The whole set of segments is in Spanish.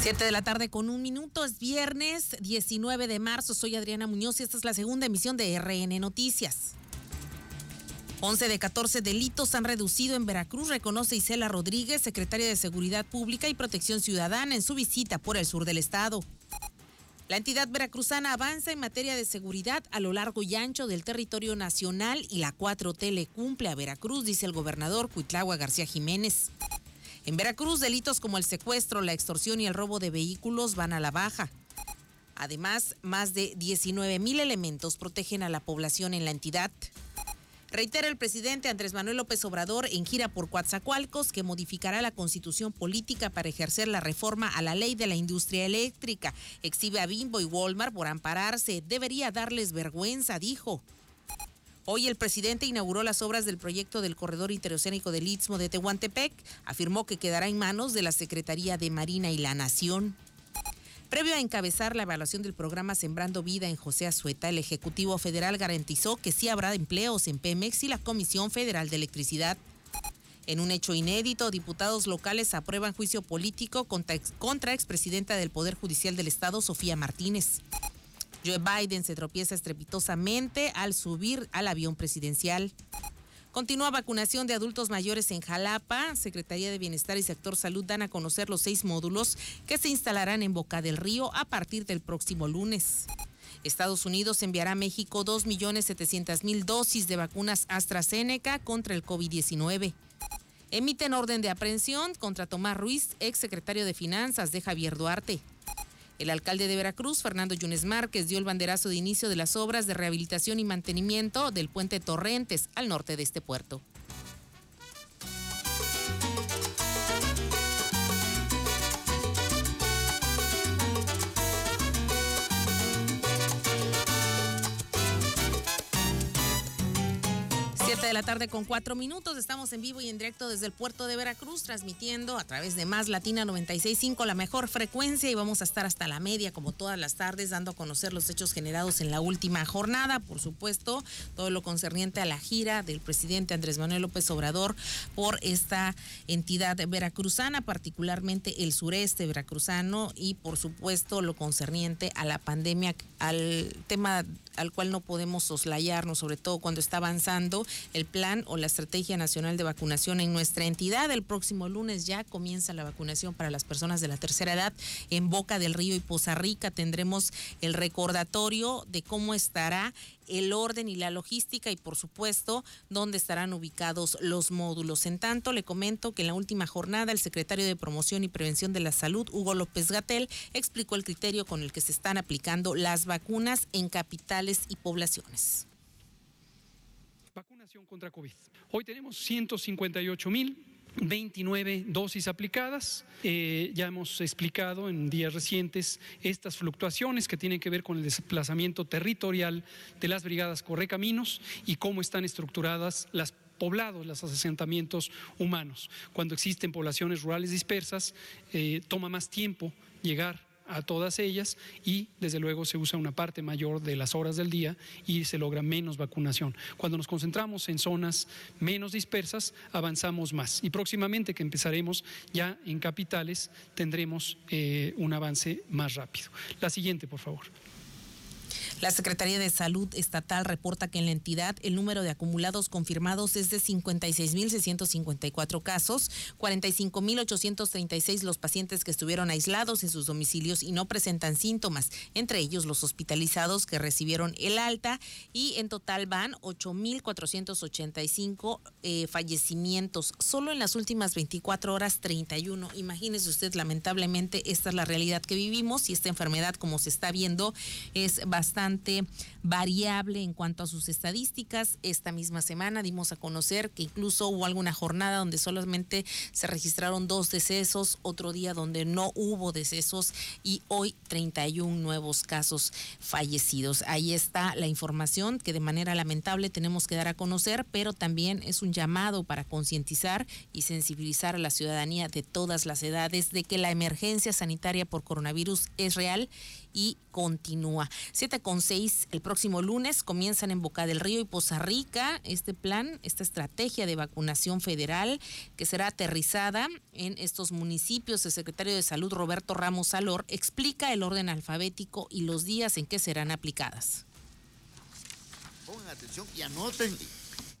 Siete de la tarde con un minuto, es viernes 19 de marzo. Soy Adriana Muñoz y esta es la segunda emisión de RN Noticias. 11 de 14 delitos han reducido en Veracruz, reconoce Isela Rodríguez, secretaria de Seguridad Pública y Protección Ciudadana, en su visita por el sur del estado. La entidad veracruzana avanza en materia de seguridad a lo largo y ancho del territorio nacional y la 4T le cumple a Veracruz, dice el gobernador Cuitlagua García Jiménez. En Veracruz, delitos como el secuestro, la extorsión y el robo de vehículos van a la baja. Además, más de 19 mil elementos protegen a la población en la entidad. Reitera el presidente Andrés Manuel López Obrador en gira por Coatzacoalcos que modificará la constitución política para ejercer la reforma a la ley de la industria eléctrica. Exhibe a Bimbo y Walmart por ampararse. Debería darles vergüenza, dijo. Hoy el presidente inauguró las obras del proyecto del corredor interoceánico del Istmo de Tehuantepec. Afirmó que quedará en manos de la Secretaría de Marina y la Nación. Previo a encabezar la evaluación del programa Sembrando Vida en José Azueta, el Ejecutivo Federal garantizó que sí habrá empleos en Pemex y la Comisión Federal de Electricidad. En un hecho inédito, diputados locales aprueban juicio político contra, contra expresidenta del Poder Judicial del Estado, Sofía Martínez. Joe Biden se tropieza estrepitosamente al subir al avión presidencial. Continúa vacunación de adultos mayores en Jalapa. Secretaría de Bienestar y Sector Salud dan a conocer los seis módulos que se instalarán en Boca del Río a partir del próximo lunes. Estados Unidos enviará a México 2.700.000 dosis de vacunas AstraZeneca contra el COVID-19. Emiten orden de aprehensión contra Tomás Ruiz, ex secretario de Finanzas de Javier Duarte. El alcalde de Veracruz, Fernando Yunes Márquez, dio el banderazo de inicio de las obras de rehabilitación y mantenimiento del puente Torrentes al norte de este puerto. 7 de la tarde con cuatro minutos. Estamos en vivo y en directo desde el puerto de Veracruz, transmitiendo a través de Más Latina 96.5 la mejor frecuencia y vamos a estar hasta la media, como todas las tardes, dando a conocer los hechos generados en la última jornada. Por supuesto, todo lo concerniente a la gira del presidente Andrés Manuel López Obrador por esta entidad veracruzana, particularmente el sureste veracruzano y, por supuesto, lo concerniente a la pandemia, al tema al cual no podemos soslayarnos, sobre todo cuando está avanzando el plan o la estrategia nacional de vacunación en nuestra entidad. El próximo lunes ya comienza la vacunación para las personas de la tercera edad en Boca del Río y Poza Rica. Tendremos el recordatorio de cómo estará el orden y la logística y por supuesto dónde estarán ubicados los módulos. En tanto, le comento que en la última jornada el secretario de Promoción y Prevención de la Salud, Hugo López Gatel, explicó el criterio con el que se están aplicando las vacunas en capitales y poblaciones. Vacunación contra COVID. Hoy tenemos 158 mil 29 dosis aplicadas. Eh, ya hemos explicado en días recientes estas fluctuaciones que tienen que ver con el desplazamiento territorial de las brigadas Correcaminos y cómo están estructuradas las poblados, los asentamientos humanos. Cuando existen poblaciones rurales dispersas, eh, toma más tiempo llegar a todas ellas y desde luego se usa una parte mayor de las horas del día y se logra menos vacunación. Cuando nos concentramos en zonas menos dispersas, avanzamos más y próximamente que empezaremos ya en capitales tendremos eh, un avance más rápido. La siguiente, por favor. La Secretaría de Salud Estatal reporta que en la entidad el número de acumulados confirmados es de 56.654 casos, 45.836 los pacientes que estuvieron aislados en sus domicilios y no presentan síntomas, entre ellos los hospitalizados que recibieron el alta y en total van 8.485 eh, fallecimientos. Solo en las últimas 24 horas 31. Imagínese usted, lamentablemente esta es la realidad que vivimos y esta enfermedad como se está viendo es bastante variable en cuanto a sus estadísticas. Esta misma semana dimos a conocer que incluso hubo alguna jornada donde solamente se registraron dos decesos, otro día donde no hubo decesos y hoy 31 nuevos casos fallecidos. Ahí está la información que de manera lamentable tenemos que dar a conocer, pero también es un llamado para concientizar y sensibilizar a la ciudadanía de todas las edades de que la emergencia sanitaria por coronavirus es real y continúa. Siete con El próximo lunes comienzan en Boca del Río y Poza Rica este plan, esta estrategia de vacunación federal que será aterrizada en estos municipios. El secretario de Salud, Roberto Ramos Salor, explica el orden alfabético y los días en que serán aplicadas. Pongan atención y anoten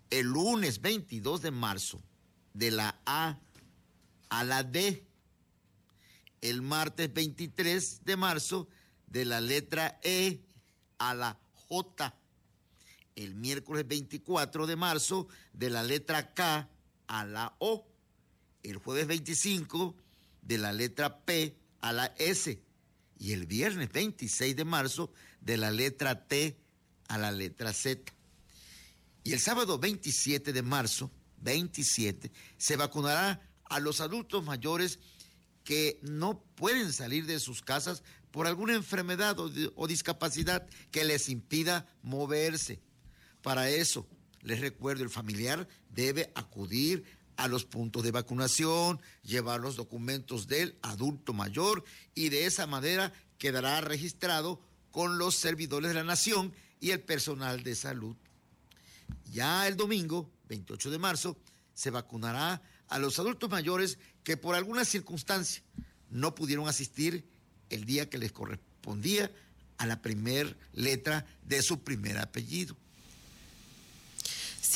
el lunes 22 de marzo de la A a la D. El martes 23 de marzo de la letra E a la J. El miércoles 24 de marzo de la letra K a la O. El jueves 25 de la letra P a la S. Y el viernes 26 de marzo de la letra T a la letra Z. Y el sábado 27 de marzo, 27, se vacunará a los adultos mayores que no pueden salir de sus casas por alguna enfermedad o, discapacidad que les impida moverse. Para eso, les recuerdo, el familiar debe acudir a los puntos de vacunación, llevar los documentos del adulto mayor y de esa manera quedará registrado con los servidores de la nación y el personal de salud. Ya el domingo, 28 de marzo, se vacunará a los adultos mayores que por alguna circunstancia no pudieron asistir el día que les correspondía a la primer letra de su primer apellido.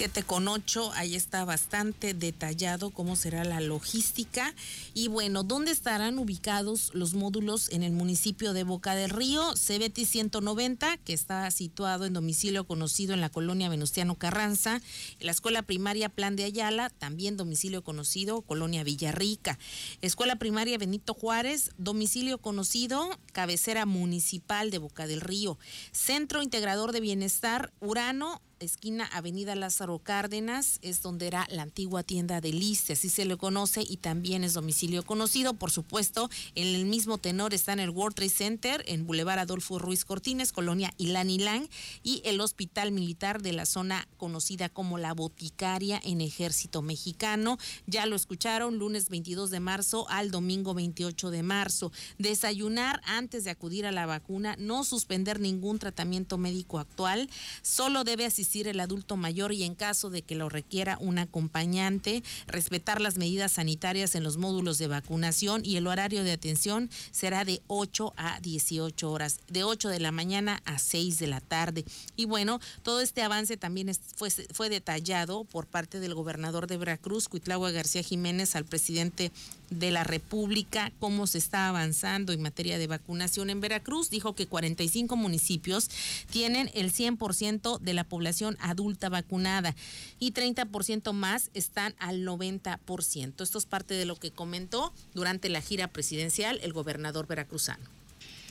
7 con 8, ahí está bastante detallado cómo será la logística. Y bueno, ¿dónde estarán ubicados los módulos en el municipio de Boca del Río? CBT 190, que está situado en domicilio conocido en la colonia Venustiano Carranza. La escuela primaria Plan de Ayala, también domicilio conocido, colonia Villarrica. Escuela primaria Benito Juárez, domicilio conocido, cabecera municipal de Boca del Río. Centro Integrador de Bienestar Urano, esquina Avenida Lázaro Cárdenas, es donde era la antigua tienda de Lice, así se le conoce, y también es domicilio conocido. Por supuesto, en el mismo tenor está en el World Trade Center, en Boulevard Adolfo Ruiz Cortines, Colonia Ilán Ilán, y el Hospital Militar de la zona conocida como la Boticaria en Ejército Mexicano. Ya lo escucharon, lunes 22 de marzo al domingo 28 de marzo. Desayunar antes de acudir a la vacuna, no suspender ningún tratamiento médico actual, solo debe asistir el adulto mayor y en caso de que lo requiera un acompañante, respetar las medidas sanitarias en los módulos de vacunación y el horario de atención será de 8 a 18 horas, de 8 de la mañana a 6 de la tarde. Y bueno, todo este avance también fue, fue detallado por parte del gobernador de Veracruz, Cuitlagua García Jiménez, al presidente de la República, cómo se está avanzando en materia de vacunación en Veracruz. Dijo que 45 municipios tienen el 100% de la población adulta vacunada y 30% más están al 90%. Esto es parte de lo que comentó durante la gira presidencial el gobernador veracruzano.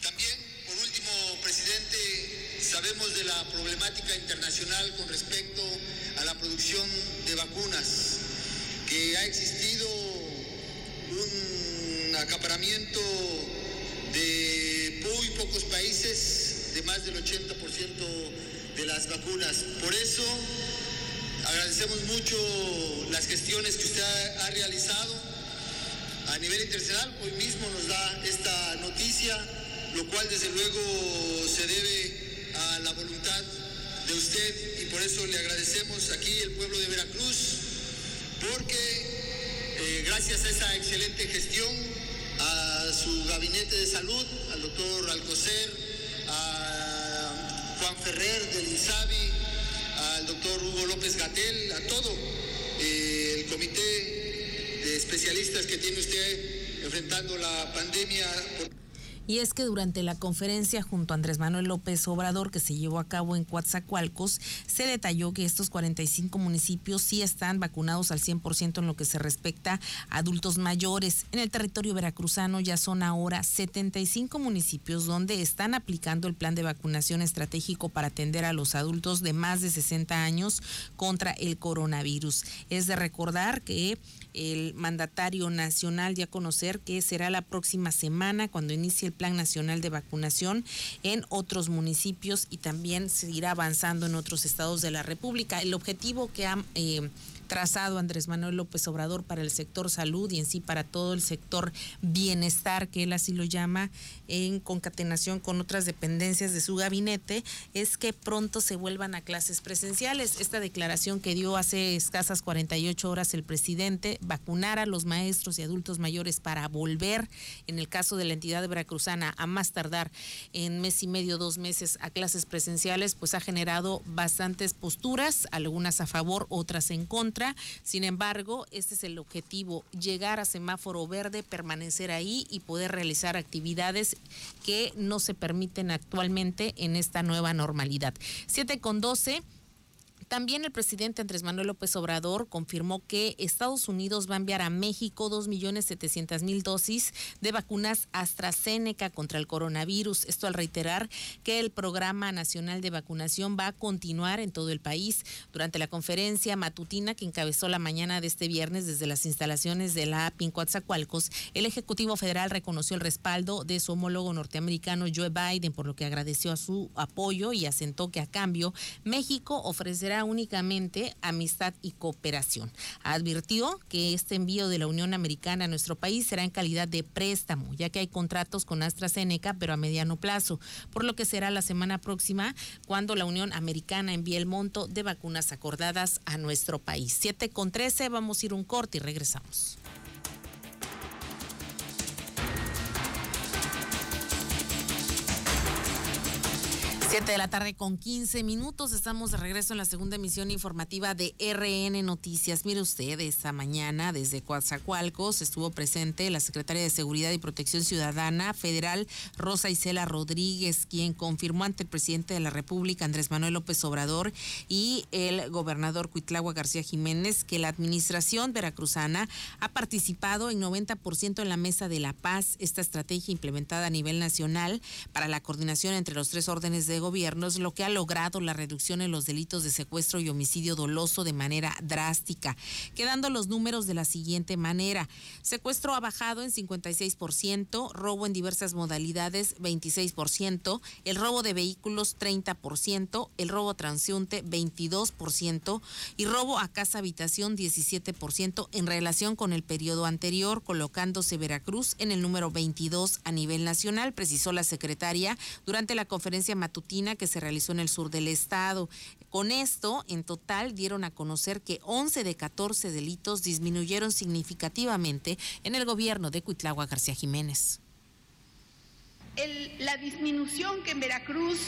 También, por último, presidente, sabemos de la problemática internacional con respecto a la producción de vacunas que ha existido un acaparamiento de muy pocos países, de más del 80% de las vacunas. Por eso agradecemos mucho las gestiones que usted ha realizado a nivel internacional. Hoy mismo nos da esta noticia, lo cual desde luego se debe a la voluntad de usted y por eso le agradecemos aquí el pueblo de Veracruz, porque eh, gracias a esa excelente gestión, a su gabinete de salud, al doctor Alcocer, a Ferrer del INSABI, al doctor Hugo López Gatel, a todo eh, el comité de especialistas que tiene usted enfrentando la pandemia. Y es que durante la conferencia junto a Andrés Manuel López Obrador que se llevó a cabo en Coatzacoalcos, se detalló que estos 45 municipios sí están vacunados al 100% en lo que se respecta a adultos mayores. En el territorio veracruzano ya son ahora 75 municipios donde están aplicando el plan de vacunación estratégico para atender a los adultos de más de 60 años contra el coronavirus. Es de recordar que el mandatario nacional dio a conocer que será la próxima semana cuando inicie el Plan Nacional de Vacunación en otros municipios y también seguirá avanzando en otros estados de la República. El objetivo que ha eh, trazado Andrés Manuel López Obrador para el sector salud y en sí para todo el sector bienestar, que él así lo llama, en concatenación con otras dependencias de su gabinete, es que pronto se vuelvan a clases presenciales. Esta declaración que dio hace escasas 48 horas el presidente, vacunar a los maestros y adultos mayores para volver, en el caso de la entidad de veracruzana, a más tardar en mes y medio, dos meses a clases presenciales, pues ha generado bastantes posturas, algunas a favor, otras en contra. Sin embargo, este es el objetivo, llegar a semáforo verde, permanecer ahí y poder realizar actividades que no se permiten actualmente en esta nueva normalidad. 7 con 12. También el presidente Andrés Manuel López Obrador confirmó que Estados Unidos va a enviar a México 2.700.000 dosis de vacunas AstraZeneca contra el coronavirus. Esto al reiterar que el Programa Nacional de Vacunación va a continuar en todo el país. Durante la conferencia matutina que encabezó la mañana de este viernes desde las instalaciones de la API el Ejecutivo Federal reconoció el respaldo de su homólogo norteamericano Joe Biden, por lo que agradeció a su apoyo y asentó que a cambio México ofrecerá únicamente amistad y cooperación. Advirtió que este envío de la Unión Americana a nuestro país será en calidad de préstamo, ya que hay contratos con AstraZeneca, pero a mediano plazo, por lo que será la semana próxima cuando la Unión Americana envíe el monto de vacunas acordadas a nuestro país. 7 con 13, vamos a ir un corte y regresamos. 7 de la tarde con 15 minutos. Estamos de regreso en la segunda emisión informativa de RN Noticias. Mire usted, esta mañana desde Coatzacoalcos estuvo presente la secretaria de Seguridad y Protección Ciudadana Federal, Rosa Isela Rodríguez, quien confirmó ante el presidente de la República, Andrés Manuel López Obrador, y el gobernador Cuitlagua García Jiménez, que la administración veracruzana ha participado en 90% en la Mesa de la Paz, esta estrategia implementada a nivel nacional para la coordinación entre los tres órdenes de gobierno es lo que ha logrado la reducción en los delitos de secuestro y homicidio doloso de manera drástica, quedando los números de la siguiente manera. Secuestro ha bajado en 56%, robo en diversas modalidades 26%, el robo de vehículos 30%, el robo transeúnte 22% y robo a casa habitación 17% en relación con el periodo anterior, colocándose Veracruz en el número 22 a nivel nacional, precisó la secretaria durante la conferencia matutina que se realizó en el sur del estado. Con esto, en total, dieron a conocer que 11 de 14 delitos disminuyeron significativamente en el gobierno de Cuitlagua García Jiménez. la disminución que en Veracruz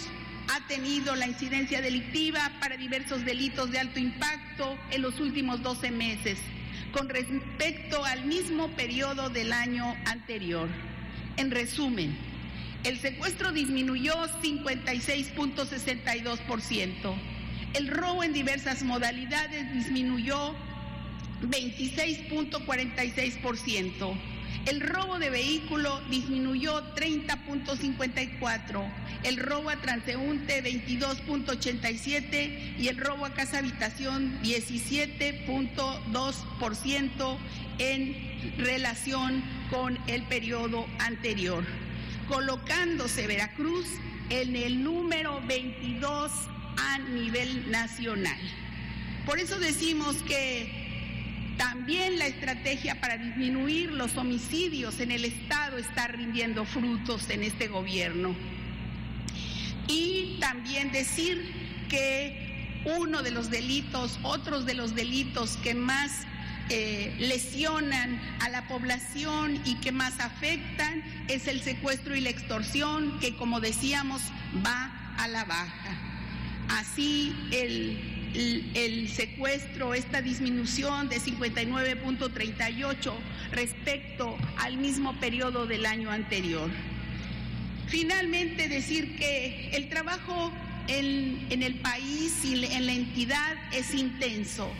ha tenido la incidencia delictiva para diversos delitos de alto impacto en los últimos 12 meses, con respecto al mismo periodo del año anterior. En resumen, el secuestro disminuyó 56.62%. El robo en diversas modalidades disminuyó 26.46%. El robo de vehículo disminuyó 30.54%, el robo a transeúnte 22.87% y el robo a casa habitación 17.2% en relación con el periodo anterior colocándose Veracruz en el número 22 a nivel nacional. Por eso decimos que también la estrategia para disminuir los homicidios en el Estado está rindiendo frutos en este gobierno. Y también decir que uno de los delitos, otros de los delitos que más eh, lesionan a la población y que más afectan es el secuestro y la extorsión, que como decíamos va a la baja. Así el, el secuestro, esta disminución de 59.38 respecto al mismo periodo del año anterior. Finalmente decir que el trabajo en, en el país y en la entidad es intenso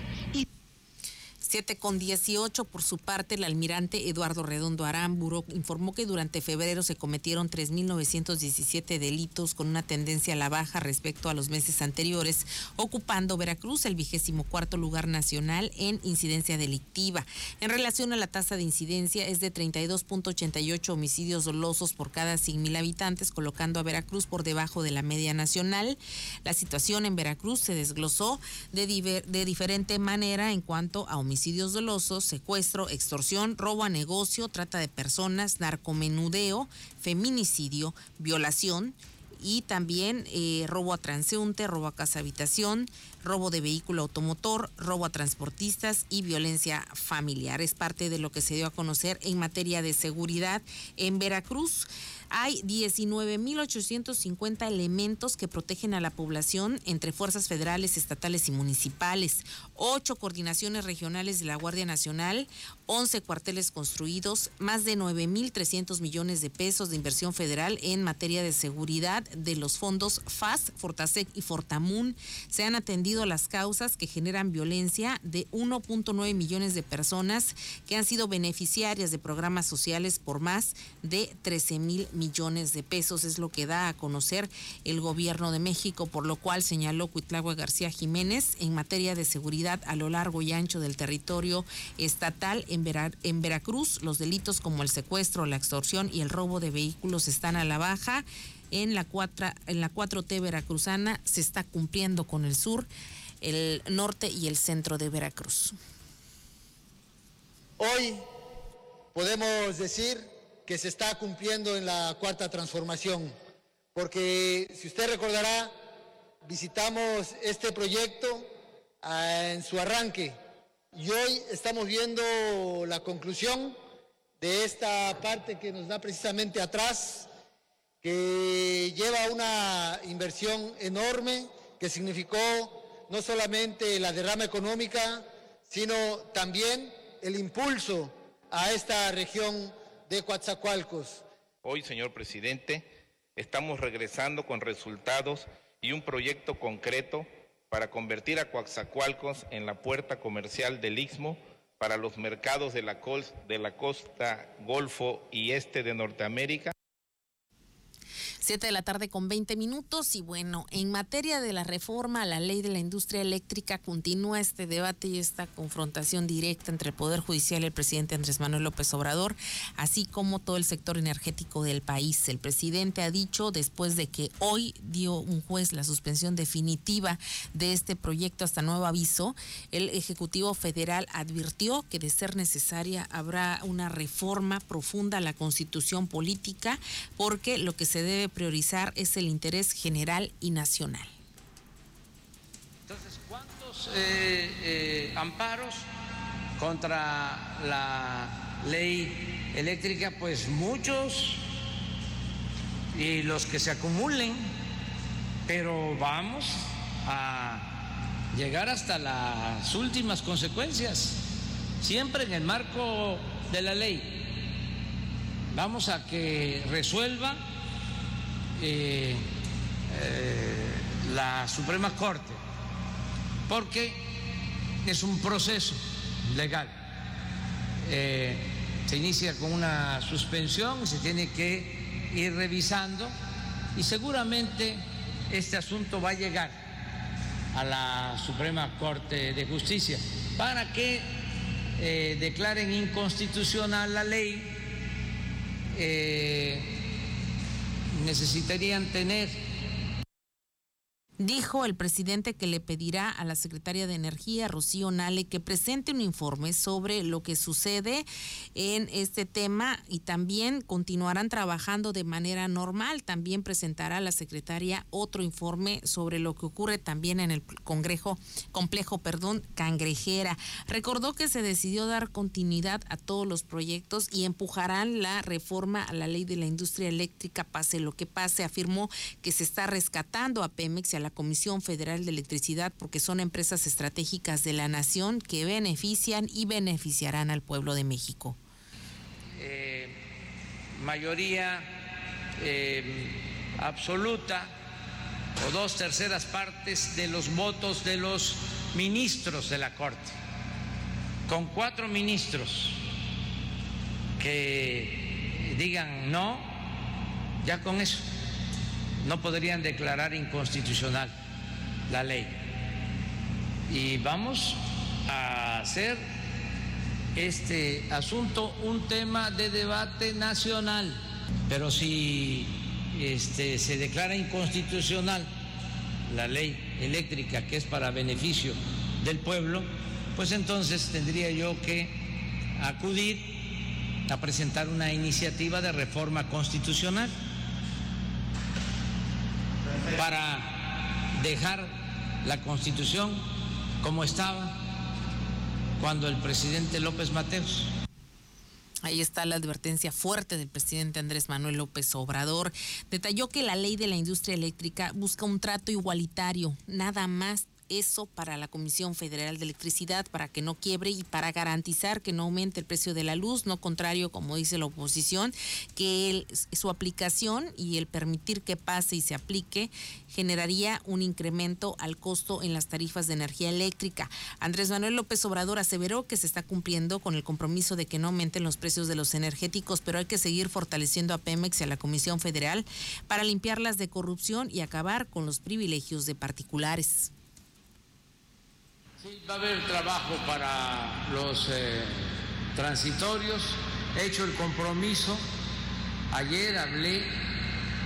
7 con 18, por su parte, el almirante Eduardo Redondo Aramburo informó que durante febrero se cometieron 3.917 delitos con una tendencia a la baja respecto a los meses anteriores, ocupando Veracruz el vigésimo cuarto lugar nacional en incidencia delictiva. En relación a la tasa de incidencia, es de 32.88 homicidios dolosos por cada 100.000 habitantes, colocando a Veracruz por debajo de la media nacional. La situación en Veracruz se desglosó de, de diferente manera en cuanto a homicidios homicidios dolosos, secuestro, extorsión, robo a negocio, trata de personas, narcomenudeo, feminicidio, violación y también eh, robo a transeúnte, robo a casa habitación, robo de vehículo automotor, robo a transportistas y violencia familiar. Es parte de lo que se dio a conocer en materia de seguridad en Veracruz. Hay 19.850 elementos que protegen a la población entre fuerzas federales, estatales y municipales, ocho coordinaciones regionales de la Guardia Nacional, 11 cuarteles construidos, más de 9.300 millones de pesos de inversión federal en materia de seguridad de los fondos FAS, Fortasec y Fortamun. Se han atendido las causas que generan violencia de 1.9 millones de personas que han sido beneficiarias de programas sociales por más de 13 mil millones de pesos. Es lo que da a conocer el gobierno de México, por lo cual señaló Cuitlagua García Jiménez en materia de seguridad a lo largo y ancho del territorio estatal en, Veracruz. Los delitos como el secuestro, la extorsión y el robo de vehículos están a la baja. En la, cuatro, en la 4T veracruzana se está cumpliendo con el sur, el norte y el centro de Veracruz. Hoy podemos decir que se está cumpliendo en la cuarta transformación, porque si usted recordará, visitamos este proyecto ah, en su arranque y hoy estamos viendo la conclusión de esta parte que nos da precisamente atrás, que lleva una inversión enorme que significó no solamente la derrama económica, sino también el impulso a esta región de Coatzacoalcos. Hoy, señor presidente, estamos regresando con resultados y un proyecto concreto para convertir a Coatzacoalcos en la puerta comercial del Istmo para los mercados de la, de la costa Golfo y Este de Norteamérica. Siete de la tarde con 20 minutos y bueno, en materia de la reforma a la ley de la industria eléctrica continúa este debate y esta confrontación directa entre el Poder Judicial y el presidente Andrés Manuel López Obrador, así como todo el sector energético del país. El presidente ha dicho, después de que hoy dio un juez la suspensión definitiva de este proyecto hasta nuevo aviso, el Ejecutivo Federal advirtió que de ser necesaria habrá una reforma profunda a la constitución política porque lo que se debe priorizar es el interés general y nacional. Entonces, ¿cuántos eh, eh, amparos contra la ley eléctrica? Pues muchos y los que se acumulen, pero vamos a llegar hasta las últimas consecuencias, siempre en el marco de la ley. Vamos a que resuelva eh, eh, la Suprema Corte, porque es un proceso legal. Eh, se inicia con una suspensión, se tiene que ir revisando y seguramente este asunto va a llegar a la Suprema Corte de Justicia para que declaren inconstitucional la ley necesitarían tener Dijo el presidente que le pedirá a la secretaria de Energía, Rocío Nale, que presente un informe sobre lo que sucede en este tema y también continuarán trabajando de manera normal. También presentará a la secretaria otro informe sobre lo que ocurre también en el Congreso, complejo perdón, Cangrejera. Recordó que se decidió dar continuidad a todos los proyectos y empujarán la reforma a la ley de la industria eléctrica, pase lo que pase. Afirmó que se está rescatando a Pemex y a la Comisión Federal de Electricidad porque son empresas estratégicas de la nación que benefician y beneficiarán al pueblo de México. Eh, mayoría eh, absoluta o dos terceras partes de los votos de los ministros de la Corte. con cuatro ministros que digan no, ya con eso no podrían declarar inconstitucional la ley. Y vamos a hacer este asunto un tema de debate nacional, pero si este, se declara inconstitucional la ley eléctrica que es para beneficio del pueblo, pues entonces tendría yo que acudir a presentar una iniciativa de reforma constitucional para dejar la constitución como estaba cuando el presidente López Mateos Ahí está la advertencia fuerte del presidente Andrés Manuel López Obrador. Detalló que la ley de la industria eléctrica busca un trato igualitario, nada más eso para la Comisión Federal de Electricidad, para que no quiebre y para garantizar que no aumente el precio de la luz, no contrario, como dice la oposición, que su aplicación y el permitir que pase y se aplique generaría un incremento al costo en las tarifas de energía eléctrica. Andrés Manuel López Obrador aseveró que se está cumpliendo con el compromiso de que no aumenten los precios de los energéticos, pero hay que seguir fortaleciendo a Pemex y a la Comisión Federal para limpiarlas de corrupción y acabar con los privilegios de particulares. Sí, va a haber trabajo para los eh, transitorios. He hecho el compromiso. Ayer hablé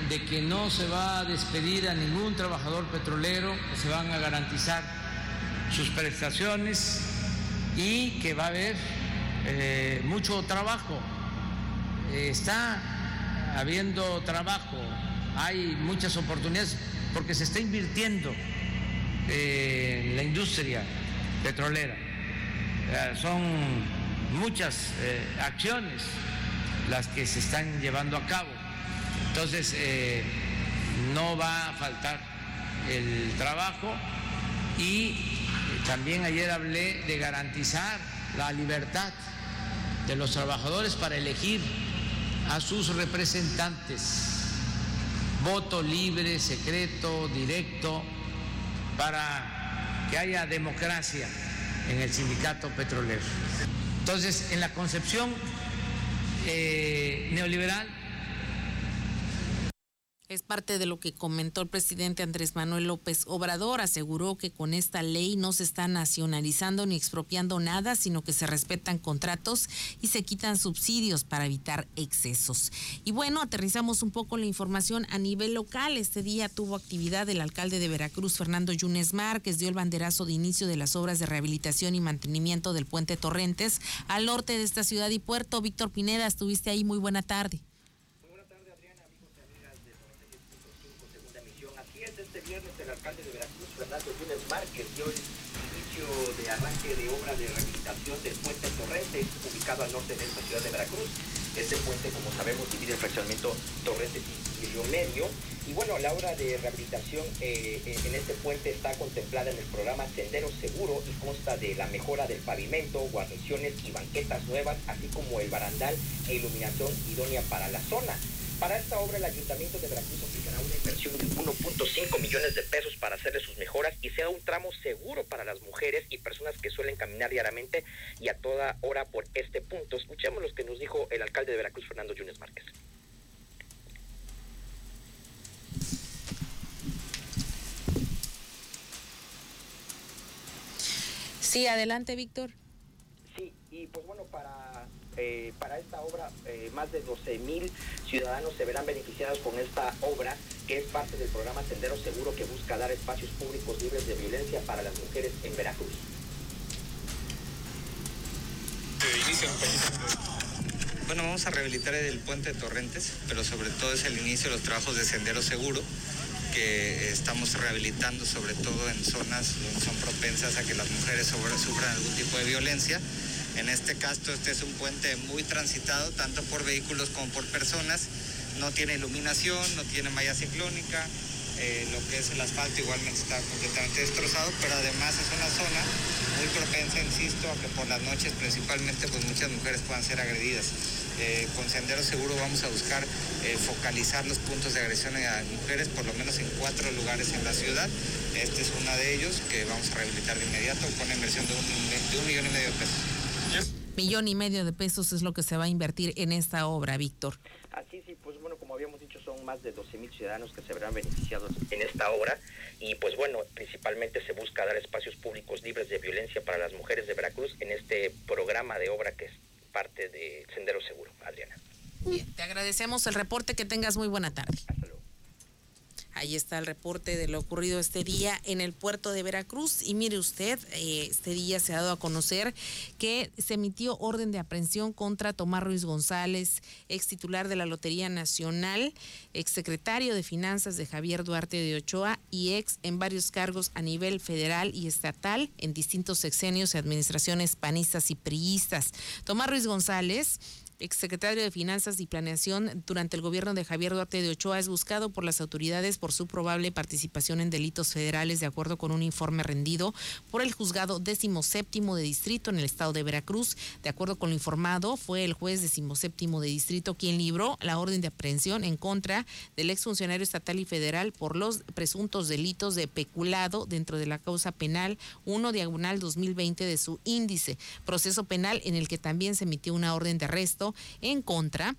de que no se va a despedir a ningún trabajador petrolero, que se van a garantizar sus prestaciones y que va a haber eh, mucho trabajo. está habiendo trabajo, hay muchas oportunidades porque se está invirtiendo eh, en la industria petrolera. Son muchas eh, acciones las que se están llevando a cabo. Entonces, eh, no va a faltar el trabajo y también ayer hablé de garantizar la libertad de los trabajadores para elegir a sus representantes. Voto libre, secreto, directo, para que haya democracia en el sindicato petrolero. Entonces, en la concepción eh, neoliberal es parte de lo que comentó el presidente Andrés Manuel López Obrador. Aseguró que con esta ley no se está nacionalizando ni expropiando nada, sino que se respetan contratos y se quitan subsidios para evitar excesos. Y bueno, aterrizamos un poco la información a nivel local. Este día tuvo actividad el alcalde de Veracruz, Fernando Yunes Márquez, dio el banderazo de inicio de las obras de rehabilitación y mantenimiento del puente Torrentes al norte de esta ciudad y puerto. Víctor Pineda, estuviste ahí. Muy buena tarde. Márquez dio el inicio de arranque de obra de rehabilitación del puente Torrente, ubicado al norte de esta ciudad de Veracruz. Este puente, como sabemos, divide el fraccionamiento Torrente y Río Medio. Y bueno, la obra de rehabilitación eh, en este puente está contemplada en el programa Sendero Seguro y consta de la mejora del pavimento, guarniciones y banquetas nuevas, así como el barandal e iluminación idónea para la zona. Para esta obra, el Ayuntamiento de Veracruz inversión de 1.5 millones de pesos para hacerle sus mejoras y sea un tramo seguro para las mujeres y personas que suelen caminar diariamente y a toda hora por este punto. Escuchemos lo que nos dijo el alcalde de Veracruz, Fernando Yunes Márquez. Sí, adelante, Víctor. Sí, y pues bueno, para eh, para esta obra eh, más de 12 mil ciudadanos se verán beneficiados con esta obra que es parte del programa Sendero Seguro que busca dar espacios públicos libres de violencia para las mujeres en Veracruz. Bueno, vamos a rehabilitar el puente de Torrentes, pero sobre todo es el inicio de los trabajos de Sendero Seguro que estamos rehabilitando sobre todo en zonas donde son propensas a que las mujeres sufran algún tipo de violencia en este caso, este es un puente muy transitado, tanto por vehículos como por personas. No tiene iluminación, no tiene malla ciclónica, eh, lo que es el asfalto igualmente está completamente destrozado, pero además es una zona muy propensa, insisto, a que por las noches principalmente pues muchas mujeres puedan ser agredidas. Eh, con Sendero Seguro vamos a buscar eh, focalizar los puntos de agresión a mujeres por lo menos en cuatro lugares en la ciudad. Este es uno de ellos que vamos a rehabilitar de inmediato con una inversión de un, de un millón y medio de pesos. Millón y medio de pesos es lo que se va a invertir en esta obra, Víctor. Así sí, pues bueno, como habíamos dicho, son más de 12 mil ciudadanos que se verán beneficiados en esta obra y pues bueno, principalmente se busca dar espacios públicos libres de violencia para las mujeres de Veracruz en este programa de obra que es parte de Sendero Seguro, Adriana. Bien, te agradecemos el reporte, que tengas muy buena tarde. Hasta. Ahí está el reporte de lo ocurrido este día en el puerto de Veracruz. Y mire usted, eh, este día se ha dado a conocer que se emitió orden de aprehensión contra Tomás Ruiz González, ex titular de la Lotería Nacional, ex secretario de Finanzas de Javier Duarte de Ochoa y ex en varios cargos a nivel federal y estatal en distintos sexenios y administraciones panistas y priistas. Tomás Ruiz González exsecretario de Finanzas y Planeación durante el gobierno de Javier Duarte de Ochoa, es buscado por las autoridades por su probable participación en delitos federales, de acuerdo con un informe rendido por el juzgado séptimo de distrito en el estado de Veracruz. De acuerdo con lo informado, fue el juez séptimo de distrito quien libró la orden de aprehensión en contra del exfuncionario estatal y federal por los presuntos delitos de peculado dentro de la causa penal 1 diagonal 2020 de su índice, proceso penal en el que también se emitió una orden de arresto en contra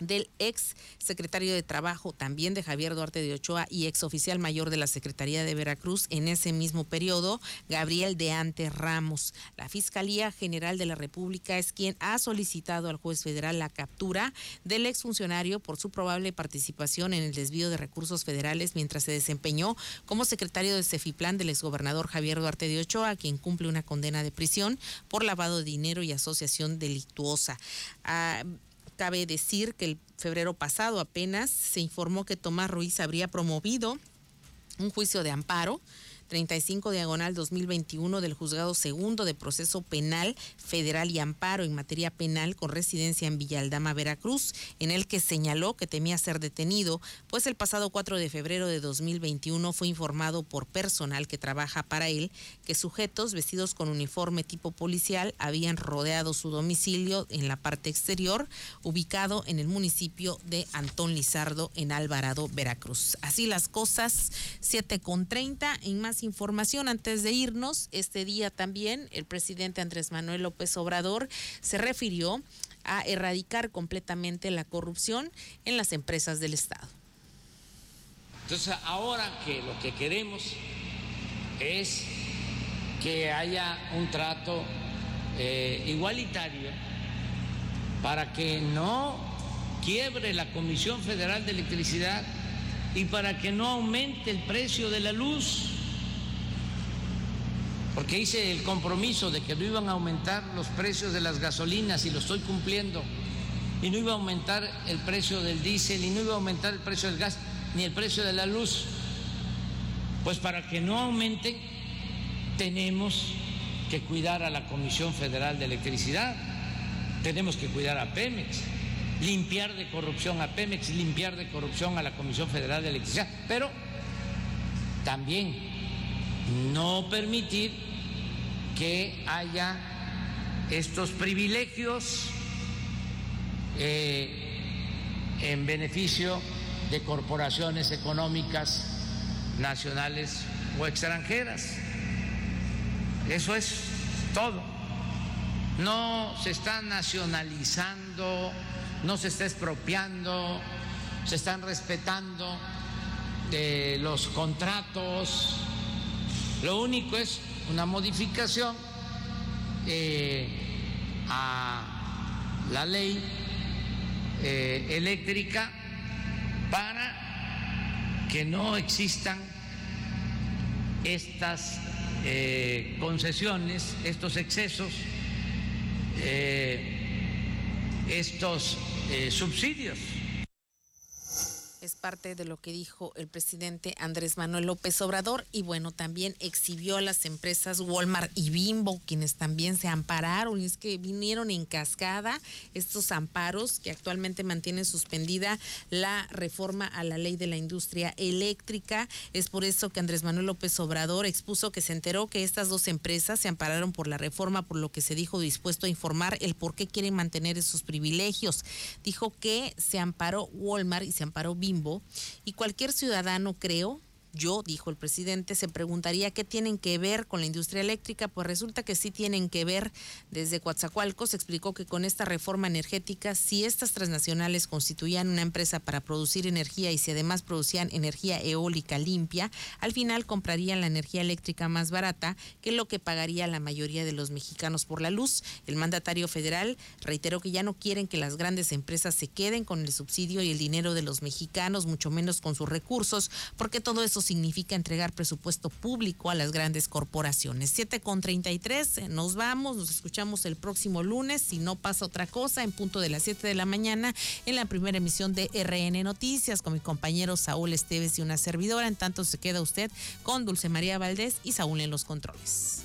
del ex secretario de Trabajo también de Javier Duarte de Ochoa y ex oficial mayor de la Secretaría de Veracruz en ese mismo periodo, Gabriel de Ante Ramos. La Fiscalía General de la República es quien ha solicitado al juez federal la captura del exfuncionario por su probable participación en el desvío de recursos federales mientras se desempeñó como secretario de Cefiplan del exgobernador Javier Duarte de Ochoa, quien cumple una condena de prisión por lavado de dinero y asociación delictuosa. Ah, Cabe decir que el febrero pasado apenas se informó que Tomás Ruiz habría promovido un juicio de amparo 35 diagonal 2021 del Juzgado Segundo de Proceso Penal Federal y Amparo en materia penal con residencia en Villaldama, Veracruz, en el que señaló que temía ser detenido, pues el pasado 4 de febrero de 2021 fue informado por personal que trabaja para él que sujetos vestidos con uniforme tipo policial habían rodeado su domicilio en la parte exterior, ubicado en el municipio de Antón Lizardo en Alvarado, Veracruz. Así las cosas, 7 con 30 en más información antes de irnos. Este día también el presidente Andrés Manuel López Obrador se refirió a erradicar completamente la corrupción en las empresas del Estado. Entonces, ahora que lo que queremos es que haya un trato eh, igualitario para que no quiebre la Comisión Federal de Electricidad y para que no aumente el precio de la luz porque hice el compromiso de que no iban a aumentar los precios de las gasolinas y lo estoy cumpliendo, y no iba a aumentar el precio del diésel, y no iba a aumentar el precio del gas, ni el precio de la luz. Pues para que no aumente, tenemos que cuidar a la Comisión Federal de Electricidad, tenemos que cuidar a Pemex, limpiar de corrupción a Pemex, limpiar de corrupción a la Comisión Federal de Electricidad, pero también no permitir que haya estos privilegios eh, en beneficio de corporaciones económicas nacionales o extranjeras. Eso es todo. No se está nacionalizando, no se está expropiando, se están respetando eh, los contratos lo único es una modificación eh, a la ley eh, eléctrica para que no existan estas eh, concesiones, estos excesos, estos subsidios es parte de lo que dijo el presidente Andrés Manuel López Obrador y bueno, también exhibió a las empresas Walmart y Bimbo, quienes también se ampararon y es que vinieron en cascada estos amparos que actualmente mantienen suspendida la reforma a la ley de la industria eléctrica. Es por eso que Andrés Manuel López Obrador expuso que se enteró que estas dos empresas se ampararon por la reforma, por lo que se dijo dispuesto a informar el por qué quieren mantener esos privilegios. Dijo que se amparó Walmart y se amparó Bimbo y cualquier ciudadano, creo, Yo, dijo el presidente, se preguntaría qué tienen que ver con la industria eléctrica, pues resulta que sí tienen que ver. Desde Coatzacoalcos explicó que con esta reforma energética, si estas transnacionales constituían una empresa para producir energía y si además producían energía eólica limpia, al final comprarían la energía eléctrica más barata que lo que pagaría la mayoría de los mexicanos por la luz. El mandatario federal reiteró que ya no quieren que las grandes empresas se queden con el subsidio y el dinero de los mexicanos, mucho menos con sus recursos, porque todo eso significa entregar presupuesto público a las grandes corporaciones. 7 con 33, nos vamos, nos escuchamos el próximo lunes, si no pasa otra cosa, en punto de las 7 de la mañana, en la primera emisión de RN Noticias, con mi compañero Saúl Esteves y una servidora. En tanto se queda usted con Dulce María Valdés y Saúl en los controles.